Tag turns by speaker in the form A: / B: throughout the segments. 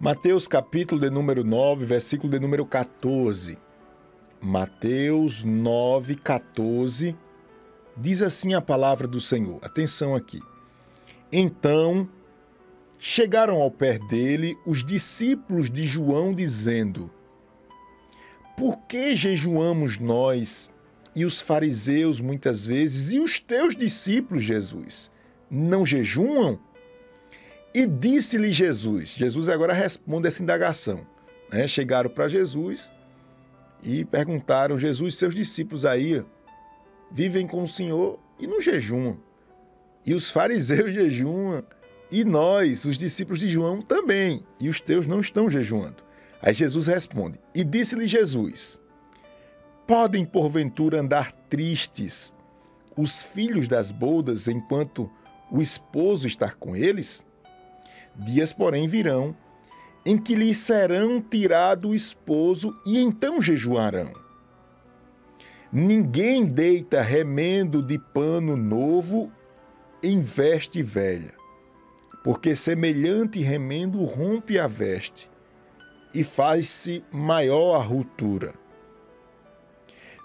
A: Mateus capítulo de número 9, versículo de número 14. Mateus 9, 14. Diz assim a palavra do Senhor. Atenção aqui. Então chegaram ao pé dele os discípulos de João, dizendo: Por que jejuamos nós e os fariseus muitas vezes, e os teus discípulos, Jesus, não jejuam? E disse-lhe Jesus, Jesus agora responde essa indagação. Né? Chegaram para Jesus e perguntaram, Jesus, seus discípulos aí vivem com o Senhor e não jejuam. E os fariseus jejuam, e nós, os discípulos de João, também, e os teus não estão jejuando. Aí Jesus responde, e disse-lhe Jesus, podem porventura andar tristes os filhos das bodas enquanto o esposo está com eles? Dias, porém, virão em que lhes serão tirado o esposo e então jejuarão. Ninguém deita remendo de pano novo em veste velha, porque semelhante remendo rompe a veste e faz-se maior a ruptura.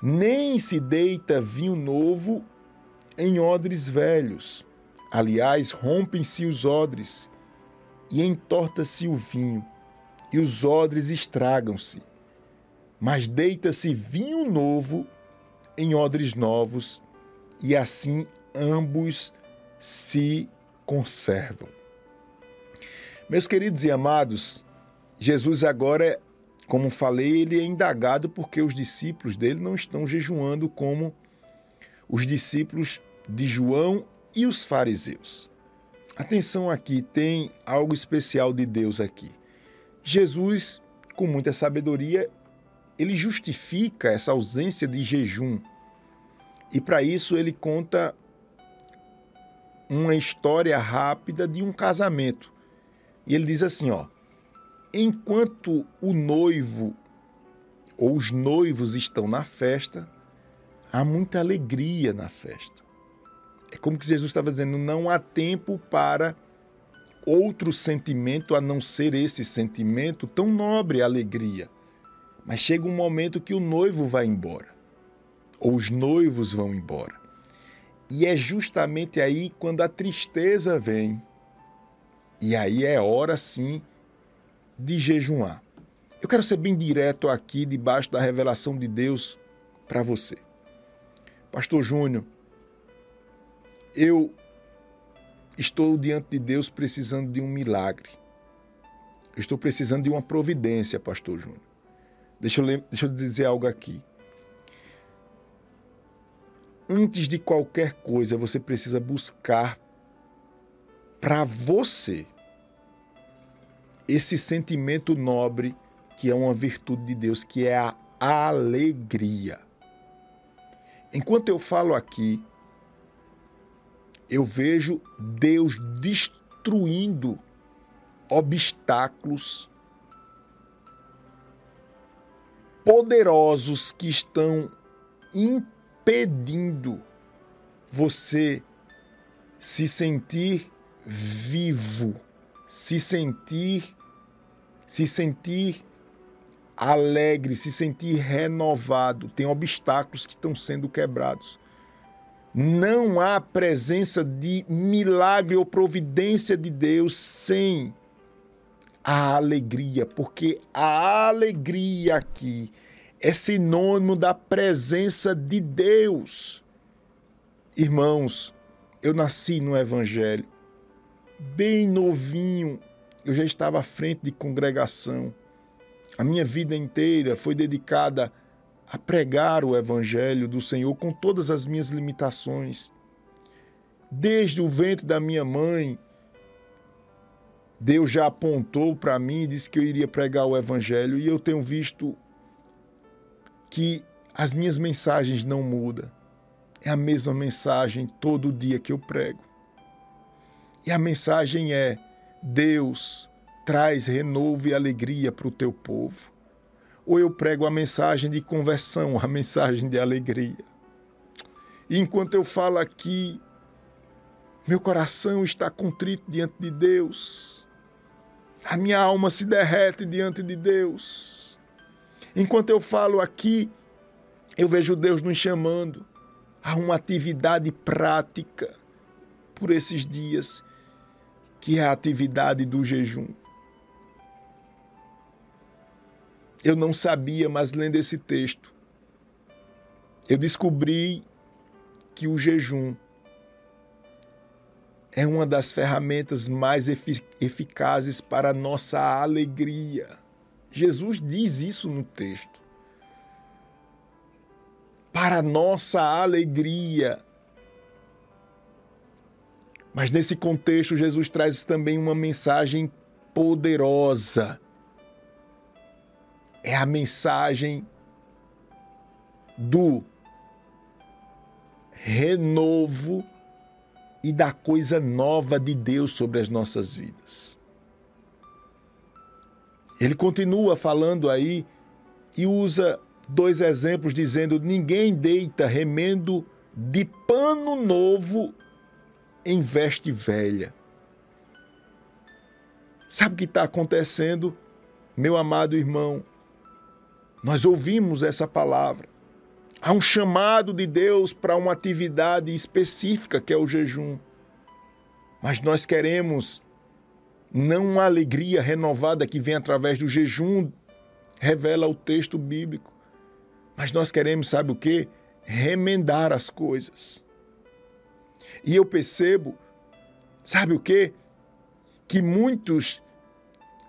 A: Nem se deita vinho novo em odres velhos. Aliás, rompem-se os odres e entorta-se o vinho, e os odres estragam-se. Mas deita-se vinho novo em odres novos, e assim ambos se conservam. Meus queridos e amados, Jesus agora, como falei, ele é indagado porque os discípulos dele não estão jejuando como os discípulos de João e os fariseus. Atenção aqui, tem algo especial de Deus aqui. Jesus, com muita sabedoria, ele justifica essa ausência de jejum. E para isso ele conta uma história rápida de um casamento. E ele diz assim, ó: Enquanto o noivo ou os noivos estão na festa, há muita alegria na festa. É como que Jesus estava dizendo: não há tempo para outro sentimento a não ser esse sentimento tão nobre, a alegria. Mas chega um momento que o noivo vai embora, ou os noivos vão embora. E é justamente aí quando a tristeza vem. E aí é hora sim de jejuar. Eu quero ser bem direto aqui, debaixo da revelação de Deus para você. Pastor Júnior, eu estou diante de Deus precisando de um milagre. Eu estou precisando de uma providência, Pastor Júnior. Deixa eu, deixa eu dizer algo aqui. Antes de qualquer coisa, você precisa buscar para você esse sentimento nobre que é uma virtude de Deus, que é a alegria. Enquanto eu falo aqui, eu vejo Deus destruindo obstáculos poderosos que estão impedindo você se sentir vivo, se sentir se sentir alegre, se sentir renovado. Tem obstáculos que estão sendo quebrados. Não há presença de milagre ou providência de Deus sem a alegria, porque a alegria aqui é sinônimo da presença de Deus. Irmãos, eu nasci no Evangelho, bem novinho, eu já estava à frente de congregação. A minha vida inteira foi dedicada a pregar o Evangelho do Senhor com todas as minhas limitações. Desde o ventre da minha mãe, Deus já apontou para mim e disse que eu iria pregar o Evangelho, e eu tenho visto que as minhas mensagens não mudam. É a mesma mensagem todo dia que eu prego. E a mensagem é: Deus traz renovo e alegria para o teu povo ou eu prego a mensagem de conversão, a mensagem de alegria. E enquanto eu falo aqui, meu coração está contrito diante de Deus. A minha alma se derrete diante de Deus. Enquanto eu falo aqui, eu vejo Deus nos chamando a uma atividade prática por esses dias, que é a atividade do jejum. Eu não sabia, mas lendo esse texto, eu descobri que o jejum é uma das ferramentas mais eficazes para a nossa alegria. Jesus diz isso no texto. Para a nossa alegria. Mas nesse contexto, Jesus traz também uma mensagem poderosa. É a mensagem do renovo e da coisa nova de Deus sobre as nossas vidas. Ele continua falando aí e usa dois exemplos, dizendo: Ninguém deita remendo de pano novo em veste velha. Sabe o que está acontecendo, meu amado irmão? Nós ouvimos essa palavra. Há um chamado de Deus para uma atividade específica que é o jejum. Mas nós queremos não uma alegria renovada que vem através do jejum, revela o texto bíblico. Mas nós queremos, sabe o que? Remendar as coisas. E eu percebo, sabe o que? Que muitos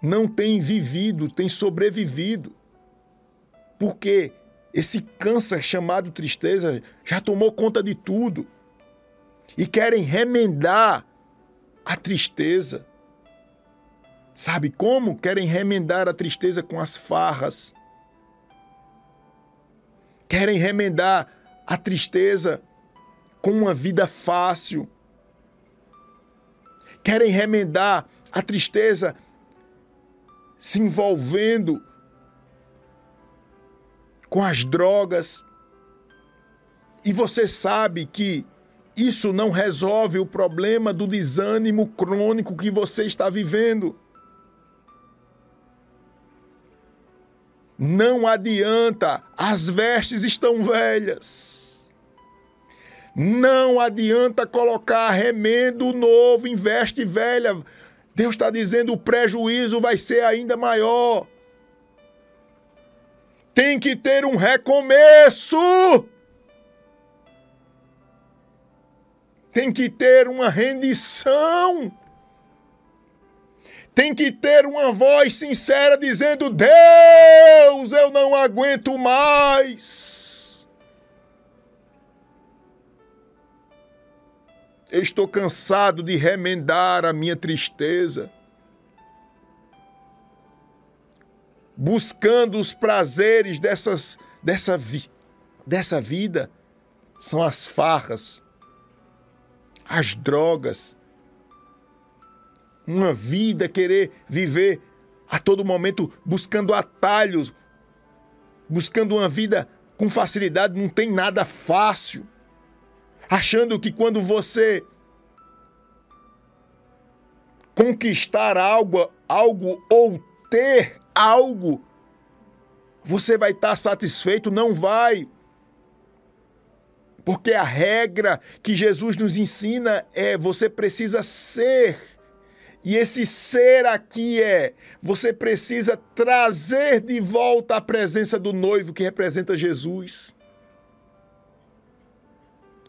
A: não têm vivido, têm sobrevivido. Porque esse câncer chamado tristeza já tomou conta de tudo. E querem remendar a tristeza. Sabe como? Querem remendar a tristeza com as farras. Querem remendar a tristeza com uma vida fácil. Querem remendar a tristeza se envolvendo com as drogas. E você sabe que isso não resolve o problema do desânimo crônico que você está vivendo. Não adianta, as vestes estão velhas. Não adianta colocar remendo novo em veste velha. Deus está dizendo o prejuízo vai ser ainda maior tem que ter um recomeço. Tem que ter uma rendição. Tem que ter uma voz sincera dizendo: Deus, eu não aguento mais. Eu estou cansado de remendar a minha tristeza. Buscando os prazeres dessas, dessa, vi, dessa vida, são as farras, as drogas. Uma vida querer viver a todo momento buscando atalhos, buscando uma vida com facilidade, não tem nada fácil. Achando que quando você conquistar algo, algo ou ter algo, você vai estar satisfeito? Não vai. Porque a regra que Jesus nos ensina é você precisa ser. E esse ser aqui é você precisa trazer de volta a presença do noivo que representa Jesus.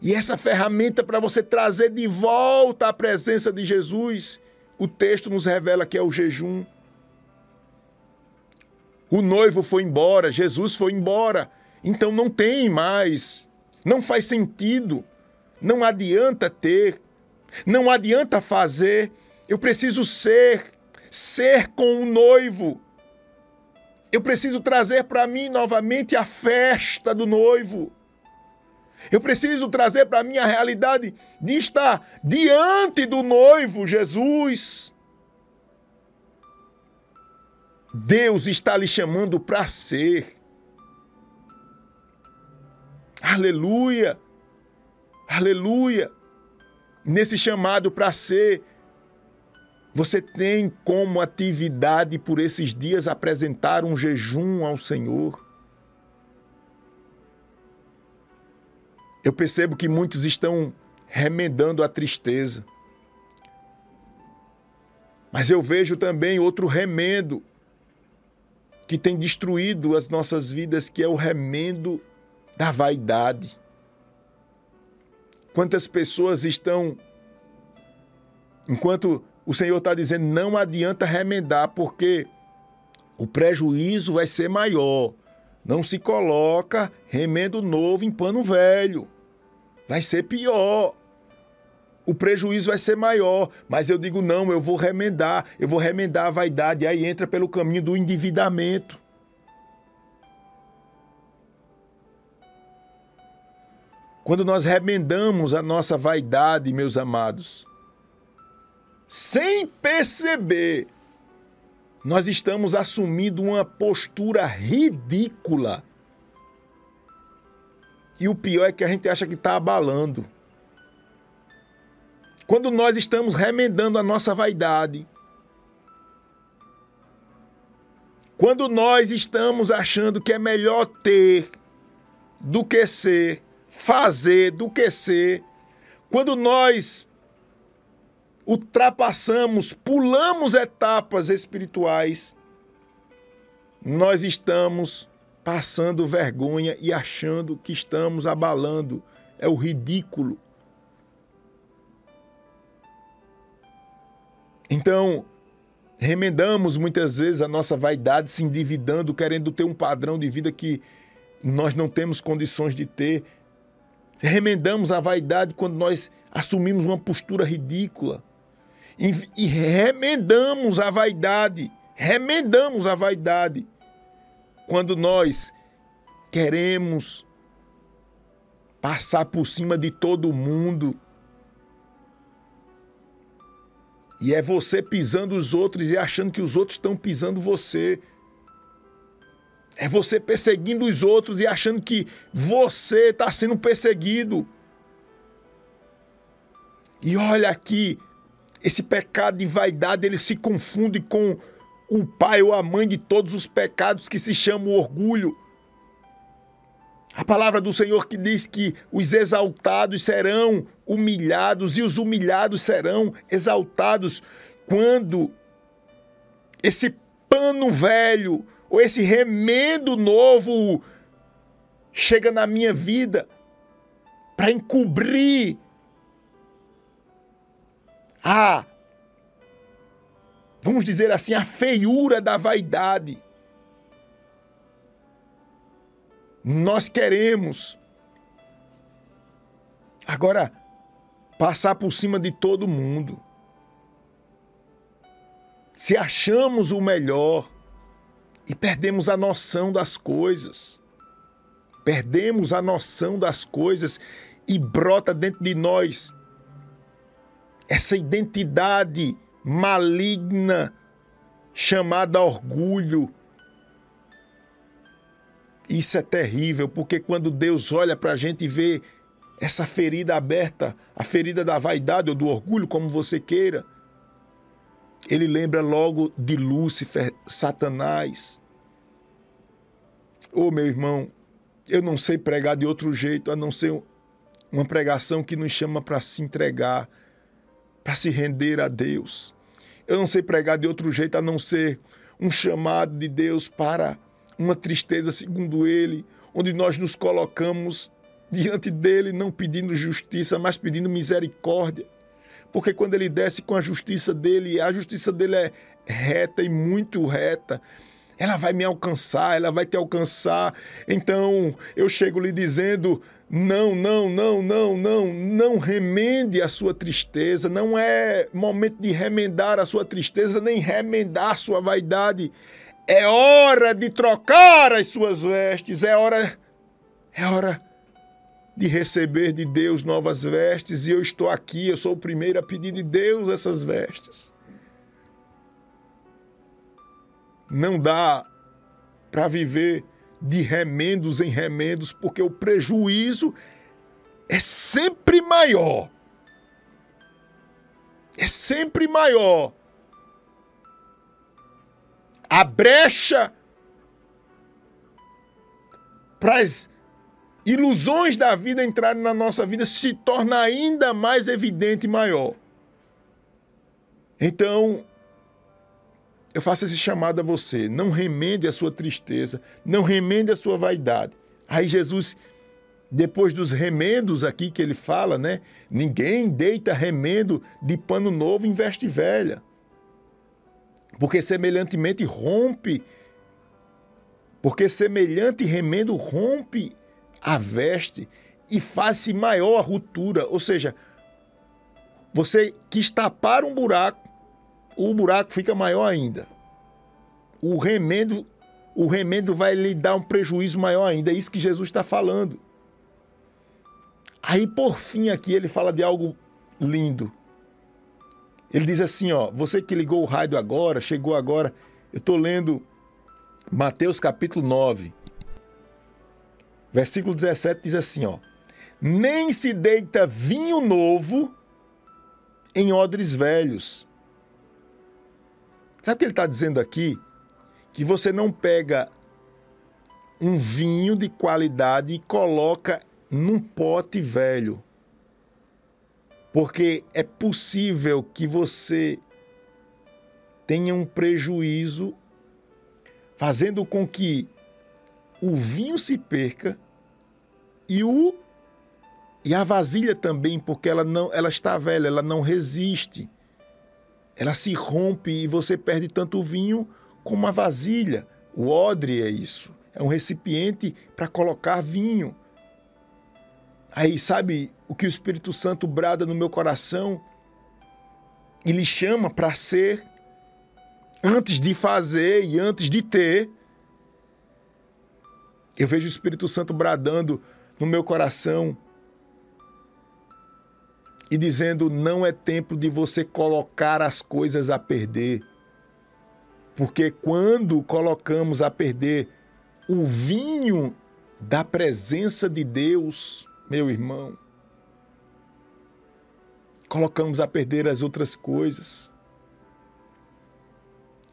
A: E essa ferramenta para você trazer de volta a presença de Jesus, o texto nos revela que é o jejum. O noivo foi embora, Jesus foi embora. Então não tem mais. Não faz sentido. Não adianta ter. Não adianta fazer. Eu preciso ser. Ser com o noivo. Eu preciso trazer para mim novamente a festa do noivo. Eu preciso trazer para mim a realidade de estar diante do noivo Jesus. Deus está lhe chamando para ser. Aleluia! Aleluia! Nesse chamado para ser, Você tem como atividade por esses dias apresentar um jejum ao Senhor? Eu percebo que muitos estão remendando a tristeza. Mas eu vejo também outro remendo que tem destruído as nossas vidas, que é o remendo da vaidade. Quantas pessoas estão, enquanto o Senhor está dizendo, não adianta remendar, porque o prejuízo vai ser maior. Não se coloca remendo novo em pano velho. Vai ser pior. O prejuízo vai ser maior. Mas eu digo, não, eu vou remendar. Eu vou remendar a vaidade. Aí entra pelo caminho do endividamento. Quando nós remendamos a nossa vaidade, meus amados, sem perceber, nós estamos assumindo uma postura ridícula. E o pior é que a gente acha que está abalando. Quando nós estamos remendando a nossa vaidade, quando nós estamos achando que é melhor ter do que ser, fazer do que ser, quando nós ultrapassamos, pulamos etapas espirituais, nós estamos passando vergonha e achando que estamos abalando. É o ridículo. Então, remendamos muitas vezes a nossa vaidade, se endividando, querendo ter um padrão de vida que nós não temos condições de ter. Remendamos a vaidade quando nós assumimos uma postura ridícula e, e remendamos a vaidade, remendamos a vaidade quando nós queremos passar por cima de todo mundo. E é você pisando os outros e achando que os outros estão pisando você. É você perseguindo os outros e achando que você está sendo perseguido. E olha aqui, esse pecado de vaidade, ele se confunde com o pai ou a mãe de todos os pecados que se chama orgulho. A palavra do Senhor que diz que os exaltados serão humilhados e os humilhados serão exaltados quando esse pano velho ou esse remendo novo chega na minha vida para encobrir a, vamos dizer assim, a feiura da vaidade. Nós queremos agora passar por cima de todo mundo. Se achamos o melhor e perdemos a noção das coisas, perdemos a noção das coisas e brota dentro de nós essa identidade maligna chamada orgulho. Isso é terrível, porque quando Deus olha para a gente e vê essa ferida aberta, a ferida da vaidade ou do orgulho, como você queira, ele lembra logo de Lúcifer, Satanás. Ô oh, meu irmão, eu não sei pregar de outro jeito a não ser uma pregação que nos chama para se entregar, para se render a Deus. Eu não sei pregar de outro jeito a não ser um chamado de Deus para uma tristeza, segundo Ele, onde nós nos colocamos diante dele, não pedindo justiça, mas pedindo misericórdia. Porque quando ele desce com a justiça dele, a justiça dele é reta e muito reta, ela vai me alcançar, ela vai te alcançar. Então eu chego lhe dizendo: não, não, não, não, não, não remende a sua tristeza. Não é momento de remendar a sua tristeza, nem remendar a sua vaidade. É hora de trocar as suas vestes. É hora, é hora de receber de Deus novas vestes. E eu estou aqui, eu sou o primeiro a pedir de Deus essas vestes. Não dá para viver de remendos em remendos, porque o prejuízo é sempre maior. É sempre maior a brecha para as ilusões da vida entrarem na nossa vida se torna ainda mais evidente e maior. Então, eu faço esse chamado a você. Não remende a sua tristeza, não remende a sua vaidade. Aí Jesus, depois dos remendos aqui que ele fala, né? Ninguém deita remendo de pano novo em veste velha. Porque semelhantemente rompe, porque semelhante remendo rompe a veste e faz-se maior a ruptura. Ou seja, você quis tapar um buraco, o buraco fica maior ainda. O remendo, o remendo vai lhe dar um prejuízo maior ainda. É isso que Jesus está falando. Aí, por fim, aqui ele fala de algo lindo. Ele diz assim, ó, você que ligou o rádio agora, chegou agora, eu estou lendo Mateus capítulo 9, versículo 17, diz assim, ó, nem se deita vinho novo em odres velhos. Sabe o que ele está dizendo aqui? Que você não pega um vinho de qualidade e coloca num pote velho. Porque é possível que você tenha um prejuízo fazendo com que o vinho se perca e o e a vasilha também, porque ela não ela está velha, ela não resiste. Ela se rompe e você perde tanto o vinho como a vasilha. O odre é isso. É um recipiente para colocar vinho. Aí, sabe o que o Espírito Santo brada no meu coração? Ele chama para ser antes de fazer e antes de ter. Eu vejo o Espírito Santo bradando no meu coração e dizendo: não é tempo de você colocar as coisas a perder. Porque quando colocamos a perder o vinho da presença de Deus, meu irmão, colocamos a perder as outras coisas.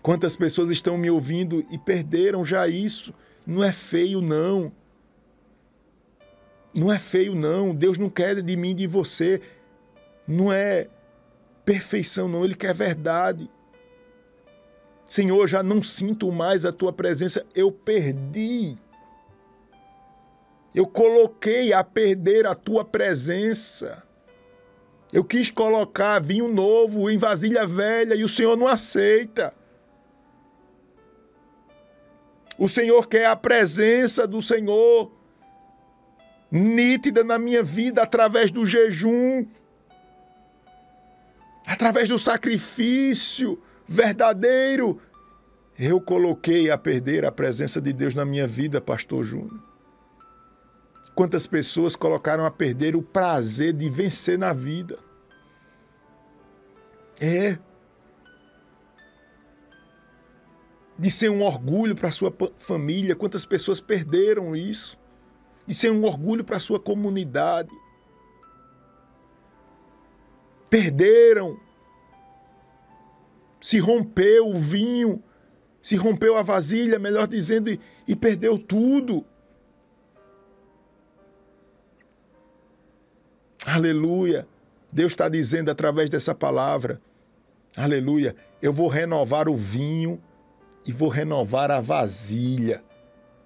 A: Quantas pessoas estão me ouvindo e perderam já isso? Não é feio, não. Não é feio, não. Deus não quer de mim, de você. Não é perfeição, não. Ele quer verdade. Senhor, já não sinto mais a tua presença. Eu perdi. Eu coloquei a perder a tua presença. Eu quis colocar vinho novo em vasilha velha e o Senhor não aceita. O Senhor quer a presença do Senhor nítida na minha vida através do jejum, através do sacrifício verdadeiro. Eu coloquei a perder a presença de Deus na minha vida, Pastor Júnior. Quantas pessoas colocaram a perder o prazer de vencer na vida? É. De ser um orgulho para sua família. Quantas pessoas perderam isso? De ser um orgulho para sua comunidade. Perderam. Se rompeu o vinho, se rompeu a vasilha, melhor dizendo, e, e perdeu tudo. Aleluia. Deus está dizendo através dessa palavra, aleluia, eu vou renovar o vinho e vou renovar a vasilha,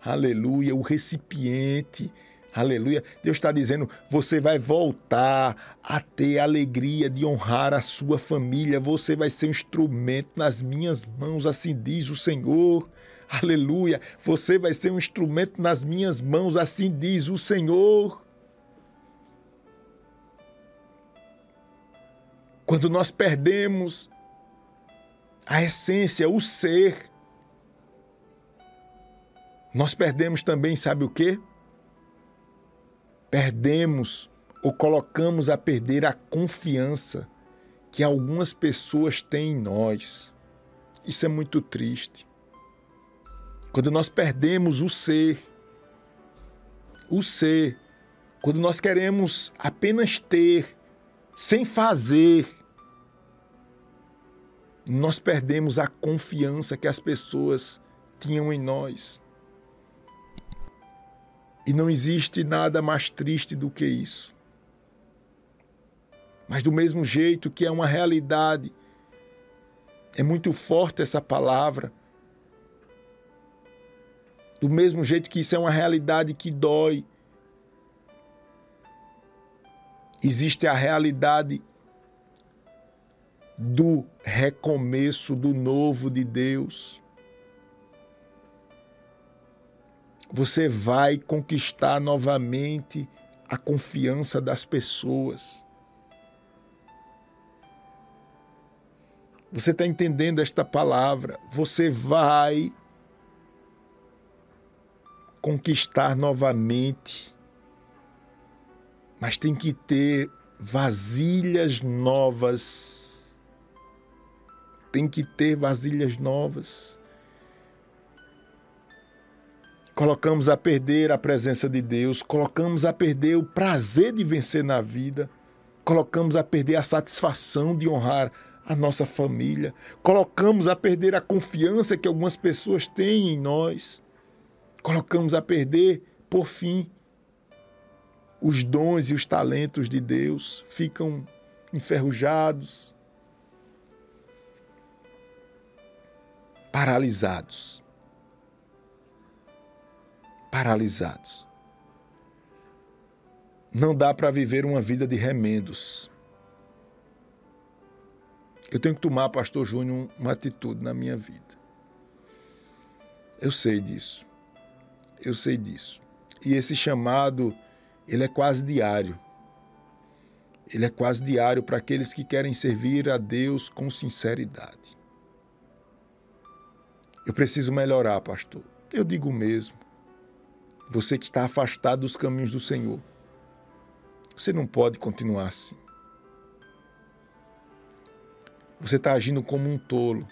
A: aleluia, o recipiente, aleluia. Deus está dizendo, você vai voltar a ter a alegria de honrar a sua família, você vai ser um instrumento nas minhas mãos, assim diz o Senhor. Aleluia, você vai ser um instrumento nas minhas mãos, assim diz o Senhor. Quando nós perdemos a essência, o ser, nós perdemos também, sabe o quê? Perdemos ou colocamos a perder a confiança que algumas pessoas têm em nós. Isso é muito triste. Quando nós perdemos o ser, o ser, quando nós queremos apenas ter, sem fazer, nós perdemos a confiança que as pessoas tinham em nós. E não existe nada mais triste do que isso. Mas do mesmo jeito que é uma realidade, é muito forte essa palavra. Do mesmo jeito que isso é uma realidade que dói, existe a realidade do recomeço do novo de Deus. Você vai conquistar novamente a confiança das pessoas. Você está entendendo esta palavra? Você vai conquistar novamente, mas tem que ter vasilhas novas. Tem que ter vasilhas novas. Colocamos a perder a presença de Deus, colocamos a perder o prazer de vencer na vida, colocamos a perder a satisfação de honrar a nossa família, colocamos a perder a confiança que algumas pessoas têm em nós, colocamos a perder, por fim, os dons e os talentos de Deus ficam enferrujados, paralisados. Paralisados. Não dá para viver uma vida de remendos. Eu tenho que tomar, Pastor Júnior, uma atitude na minha vida. Eu sei disso. Eu sei disso. E esse chamado, ele é quase diário. Ele é quase diário para aqueles que querem servir a Deus com sinceridade. Eu preciso melhorar, pastor. Eu digo mesmo. Você que está afastado dos caminhos do Senhor. Você não pode continuar assim. Você está agindo como um tolo.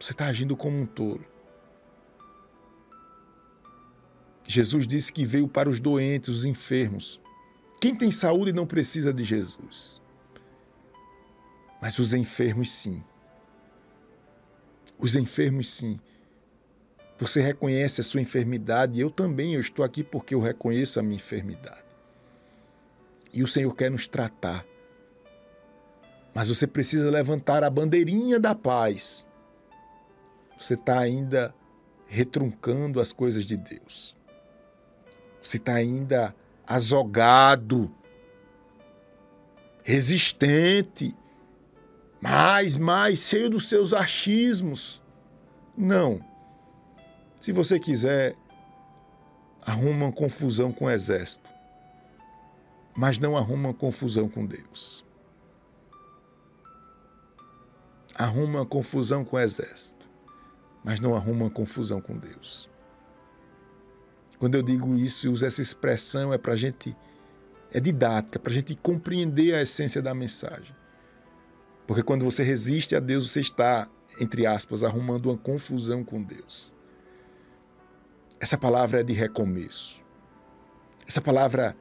A: Você está agindo como um tolo. Jesus disse que veio para os doentes, os enfermos. Quem tem saúde não precisa de Jesus. Mas os enfermos, sim. Os enfermos, sim. Você reconhece a sua enfermidade, eu também, eu estou aqui porque eu reconheço a minha enfermidade. E o Senhor quer nos tratar. Mas você precisa levantar a bandeirinha da paz. Você está ainda retruncando as coisas de Deus. Você está ainda azogado, resistente, mais, mais, cheio dos seus achismos. Não. Se você quiser, arruma uma confusão com o exército, mas não arruma uma confusão com Deus arruma uma confusão com o exército, mas não arruma uma confusão com Deus. Quando eu digo isso e uso essa expressão, é para a gente, é didática, para a gente compreender a essência da mensagem. Porque quando você resiste a Deus, você está, entre aspas, arrumando uma confusão com Deus. Essa palavra é de recomeço. Essa palavra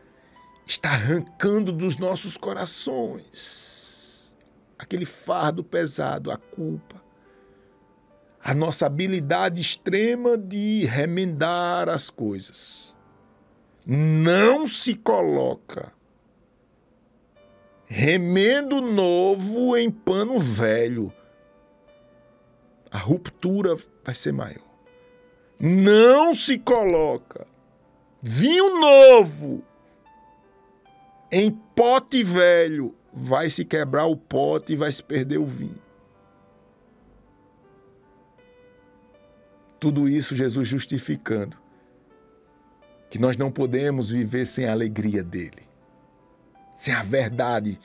A: está arrancando dos nossos corações aquele fardo pesado, a culpa, a nossa habilidade extrema de remendar as coisas. Não se coloca remendo novo em pano velho. A ruptura vai ser maior. Não se coloca vinho novo em pote velho vai se quebrar o pote e vai se perder o vinho. Tudo isso Jesus justificando que nós não podemos viver sem a alegria dele, sem a verdade,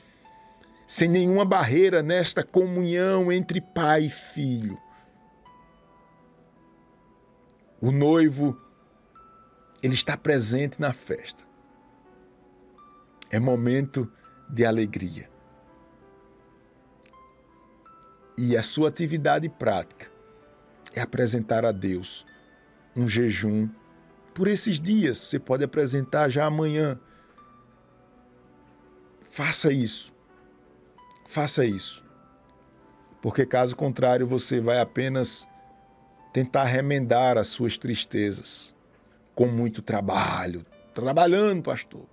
A: sem nenhuma barreira nesta comunhão entre pai e filho. O noivo, ele está presente na festa. É momento de alegria. E a sua atividade prática é apresentar a Deus um jejum por esses dias. Você pode apresentar já amanhã. Faça isso. Faça isso. porque caso contrário você vai apenas tentar remendar as suas tristezas com muito trabalho. Trabalhando, pastor.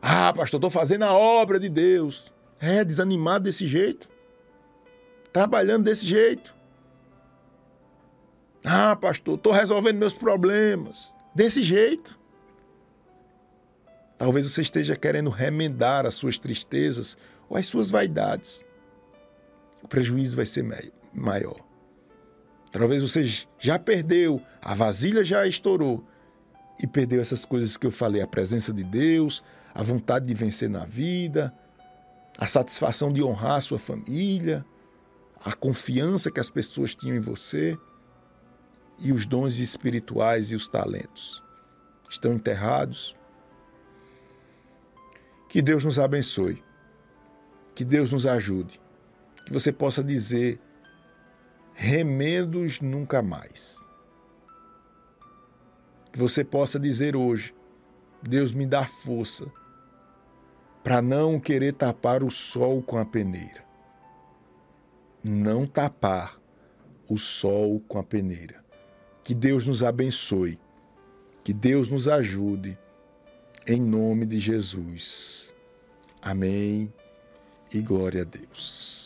A: Ah, pastor, estou fazendo a obra de Deus. É, desanimado desse jeito. Trabalhando desse jeito. Ah, pastor, estou resolvendo meus problemas. Desse jeito. Talvez você esteja querendo remendar as suas tristezas ou as suas vaidades. O prejuízo vai ser maior. Talvez você já perdeu, a vasilha já estourou e perdeu essas coisas que eu falei: a presença de Deus, a vontade de vencer na vida, a satisfação de honrar a sua família, a confiança que as pessoas tinham em você e os dons espirituais e os talentos. Estão enterrados. Que Deus nos abençoe. Que Deus nos ajude. Que você possa dizer remendos nunca mais. Que você possa dizer hoje: Deus me dá força para não querer tapar o sol com a peneira. Não tapar o sol com a peneira. Que Deus nos abençoe. Que Deus nos ajude. Em nome de Jesus. Amém e glória a Deus.